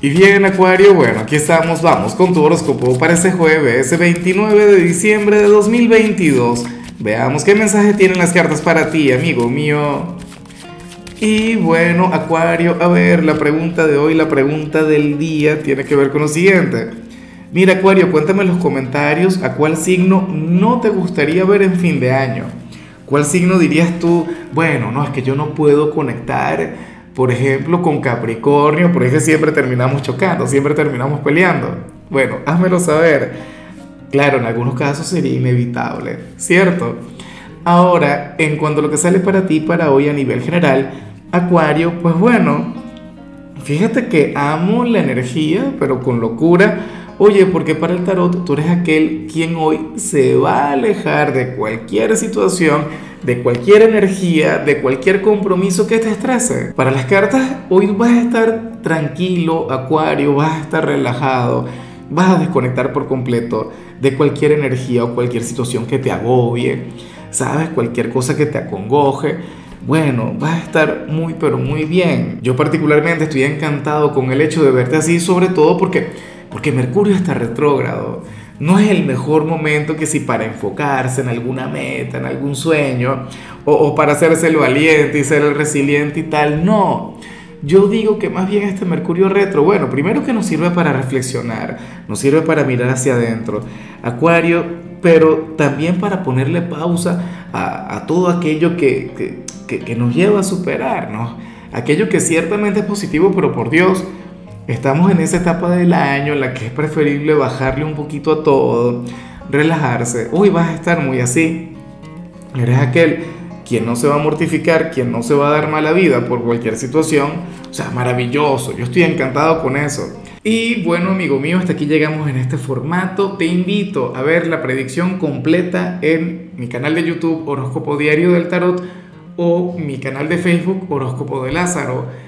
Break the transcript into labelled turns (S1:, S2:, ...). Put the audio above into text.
S1: Y bien, Acuario, bueno, aquí estamos, vamos con tu horóscopo para este jueves, 29 de diciembre de 2022. Veamos qué mensaje tienen las cartas para ti, amigo mío. Y bueno, Acuario, a ver, la pregunta de hoy, la pregunta del día tiene que ver con lo siguiente. Mira, Acuario, cuéntame en los comentarios a cuál signo no te gustaría ver en fin de año. ¿Cuál signo dirías tú? Bueno, no, es que yo no puedo conectar por ejemplo, con Capricornio, por eso siempre terminamos chocando, siempre terminamos peleando. Bueno, házmelo saber. Claro, en algunos casos sería inevitable, ¿cierto? Ahora, en cuanto a lo que sale para ti para hoy a nivel general, Acuario, pues bueno, fíjate que amo la energía, pero con locura. Oye, porque para el tarot tú eres aquel quien hoy se va a alejar de cualquier situación de cualquier energía, de cualquier compromiso que te estrese. Para las cartas, hoy vas a estar tranquilo, acuario, vas a estar relajado, vas a desconectar por completo de cualquier energía o cualquier situación que te agobie, sabes, cualquier cosa que te acongoje. Bueno, vas a estar muy, pero muy bien. Yo particularmente estoy encantado con el hecho de verte así, sobre todo porque, porque Mercurio está retrógrado no es el mejor momento que si para enfocarse en alguna meta, en algún sueño, o, para hacerse lo valiente y ser el resiliente y tal. No. Yo digo que más bien este Mercurio retro, bueno, primero que nos sirve para reflexionar, nos sirve para mirar hacia adentro, Acuario, pero también para ponerle pausa a, todo aquello que, que, que, nos lleva a superarnos, aquello que ciertamente es positivo, pero por Dios, Estamos en esa etapa del año en la que es preferible bajarle un poquito a todo, relajarse. Uy, vas a estar muy así. Eres aquel quien no se va a mortificar, quien no se va a dar mala vida por cualquier situación. O sea, maravilloso. Yo estoy encantado con eso. Y bueno, amigo mío, hasta aquí llegamos en este formato. Te invito a ver la predicción completa en mi canal de YouTube Horóscopo Diario del Tarot o mi canal de Facebook Horóscopo de Lázaro.